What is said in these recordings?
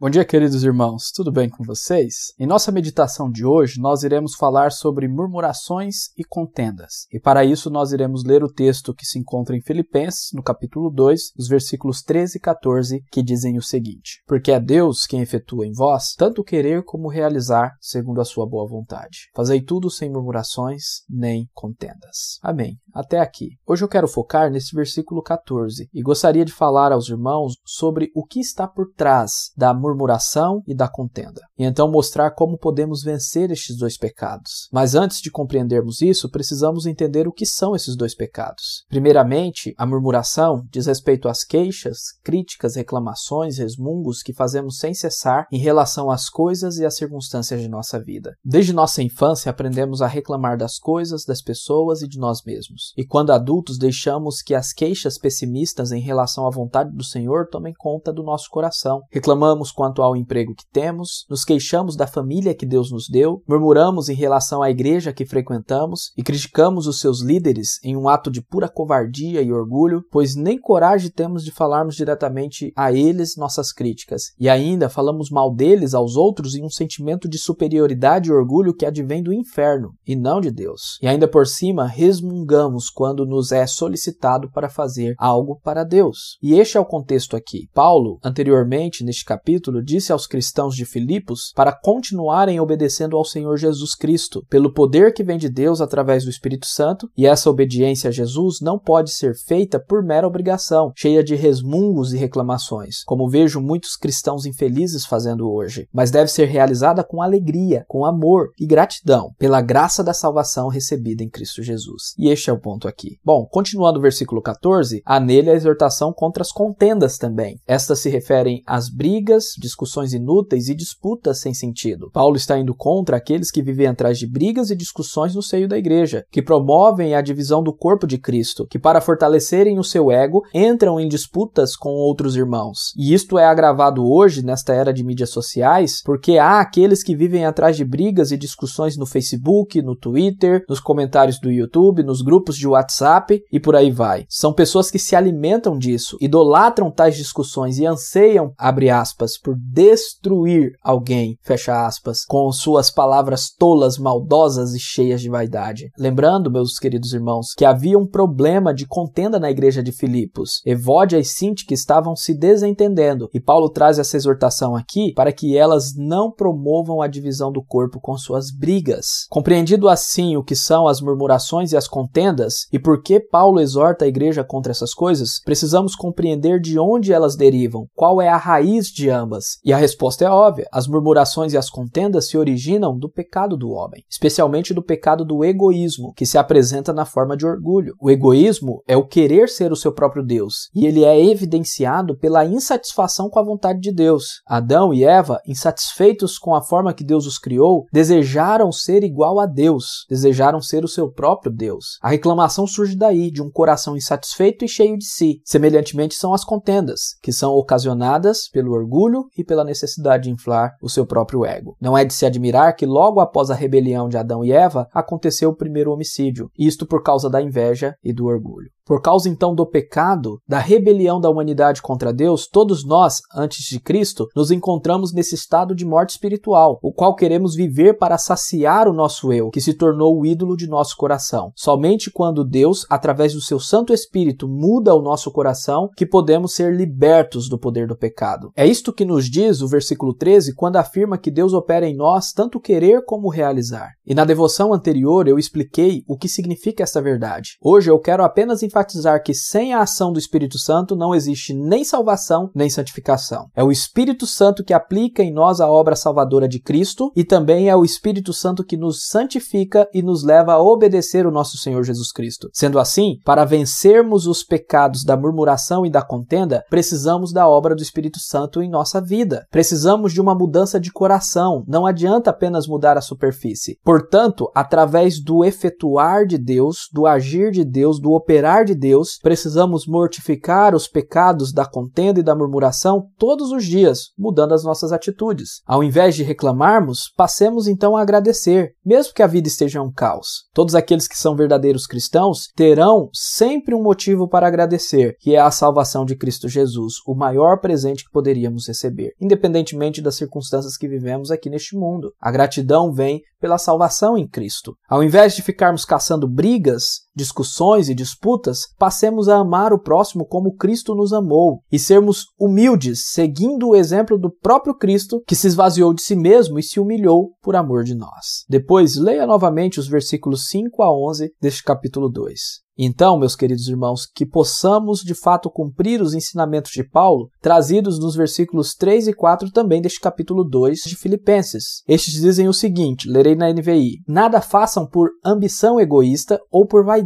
Bom dia, queridos irmãos, tudo bem com vocês? Em nossa meditação de hoje, nós iremos falar sobre murmurações e contendas. E para isso, nós iremos ler o texto que se encontra em Filipenses, no capítulo 2, os versículos 13 e 14, que dizem o seguinte: Porque é Deus quem efetua em vós tanto querer como realizar, segundo a sua boa vontade. Fazei tudo sem murmurações nem contendas. Amém. Até aqui. Hoje eu quero focar nesse versículo 14 e gostaria de falar aos irmãos sobre o que está por trás da murmuração murmuração e da contenda, e então mostrar como podemos vencer estes dois pecados. Mas antes de compreendermos isso, precisamos entender o que são esses dois pecados. Primeiramente, a murmuração diz respeito às queixas, críticas, reclamações, resmungos que fazemos sem cessar em relação às coisas e às circunstâncias de nossa vida. Desde nossa infância aprendemos a reclamar das coisas, das pessoas e de nós mesmos. E quando adultos deixamos que as queixas pessimistas em relação à vontade do Senhor tomem conta do nosso coração. Reclamamos quanto ao emprego que temos, nos queixamos da família que Deus nos deu, murmuramos em relação à igreja que frequentamos e criticamos os seus líderes em um ato de pura covardia e orgulho, pois nem coragem temos de falarmos diretamente a eles nossas críticas. E ainda falamos mal deles aos outros em um sentimento de superioridade e orgulho que advém do inferno e não de Deus. E ainda por cima, resmungamos quando nos é solicitado para fazer algo para Deus. E este é o contexto aqui. Paulo, anteriormente neste capítulo, capítulo, disse aos cristãos de Filipos para continuarem obedecendo ao Senhor Jesus Cristo, pelo poder que vem de Deus através do Espírito Santo, e essa obediência a Jesus não pode ser feita por mera obrigação, cheia de resmungos e reclamações, como vejo muitos cristãos infelizes fazendo hoje, mas deve ser realizada com alegria, com amor e gratidão pela graça da salvação recebida em Cristo Jesus. E este é o ponto aqui. Bom, continuando o versículo 14, há nele a exortação contra as contendas também. Estas se referem às brigas, discussões inúteis e disputas sem sentido. Paulo está indo contra aqueles que vivem atrás de brigas e discussões no seio da igreja, que promovem a divisão do corpo de Cristo, que para fortalecerem o seu ego entram em disputas com outros irmãos. E isto é agravado hoje nesta era de mídias sociais, porque há aqueles que vivem atrás de brigas e discussões no Facebook, no Twitter, nos comentários do YouTube, nos grupos de WhatsApp e por aí vai. São pessoas que se alimentam disso, idolatram tais discussões e anseiam, abre aspas, por destruir alguém, fecha aspas, com suas palavras tolas, maldosas e cheias de vaidade. Lembrando, meus queridos irmãos, que havia um problema de contenda na igreja de Filipos. Evódia e Sinti estavam se desentendendo, e Paulo traz essa exortação aqui para que elas não promovam a divisão do corpo com suas brigas. Compreendido assim o que são as murmurações e as contendas, e por que Paulo exorta a igreja contra essas coisas, precisamos compreender de onde elas derivam, qual é a raiz de ambas ambas? E a resposta é óbvia: as murmurações e as contendas se originam do pecado do homem, especialmente do pecado do egoísmo, que se apresenta na forma de orgulho. O egoísmo é o querer ser o seu próprio Deus, e ele é evidenciado pela insatisfação com a vontade de Deus. Adão e Eva, insatisfeitos com a forma que Deus os criou, desejaram ser igual a Deus, desejaram ser o seu próprio Deus. A reclamação surge daí, de um coração insatisfeito e cheio de si. Semelhantemente são as contendas, que são ocasionadas pelo orgulho e pela necessidade de inflar o seu próprio ego. Não é de se admirar que logo após a rebelião de Adão e Eva aconteceu o primeiro homicídio, isto por causa da inveja e do orgulho. Por causa então do pecado, da rebelião da humanidade contra Deus, todos nós, antes de Cristo, nos encontramos nesse estado de morte espiritual, o qual queremos viver para saciar o nosso eu, que se tornou o ídolo de nosso coração. Somente quando Deus, através do seu Santo Espírito, muda o nosso coração, que podemos ser libertos do poder do pecado. É isto que nos diz o versículo 13, quando afirma que Deus opera em nós tanto querer como realizar. E na devoção anterior eu expliquei o que significa essa verdade. Hoje eu quero apenas enfatizar que sem a ação do Espírito Santo não existe nem salvação nem santificação. É o Espírito Santo que aplica em nós a obra salvadora de Cristo e também é o Espírito Santo que nos santifica e nos leva a obedecer o nosso Senhor Jesus Cristo. Sendo assim, para vencermos os pecados da murmuração e da contenda, precisamos da obra do Espírito Santo em nossa vida. Precisamos de uma mudança de coração. Não adianta apenas mudar a superfície. Por Portanto, através do efetuar de Deus, do agir de Deus, do operar de Deus, precisamos mortificar os pecados da contenda e da murmuração todos os dias, mudando as nossas atitudes. Ao invés de reclamarmos, passemos então a agradecer, mesmo que a vida esteja um caos. Todos aqueles que são verdadeiros cristãos terão sempre um motivo para agradecer, que é a salvação de Cristo Jesus, o maior presente que poderíamos receber, independentemente das circunstâncias que vivemos aqui neste mundo. A gratidão vem pela salvação em Cristo. Ao invés de ficarmos caçando brigas, discussões e disputas, passemos a amar o próximo como Cristo nos amou e sermos humildes, seguindo o exemplo do próprio Cristo, que se esvaziou de si mesmo e se humilhou por amor de nós. Depois, leia novamente os versículos 5 a 11 deste capítulo 2. Então, meus queridos irmãos, que possamos de fato cumprir os ensinamentos de Paulo, trazidos nos versículos 3 e 4 também deste capítulo 2 de Filipenses. Estes dizem o seguinte: lerei na NVI: Nada façam por ambição egoísta ou por vaidade,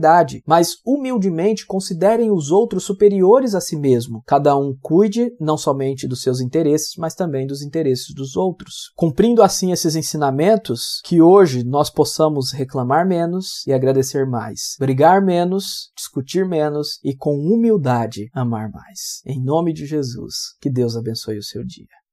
mas humildemente considerem os outros superiores a si mesmo. Cada um cuide não somente dos seus interesses, mas também dos interesses dos outros. Cumprindo assim esses ensinamentos, que hoje nós possamos reclamar menos e agradecer mais, brigar menos, discutir menos e com humildade amar mais. Em nome de Jesus, que Deus abençoe o seu dia.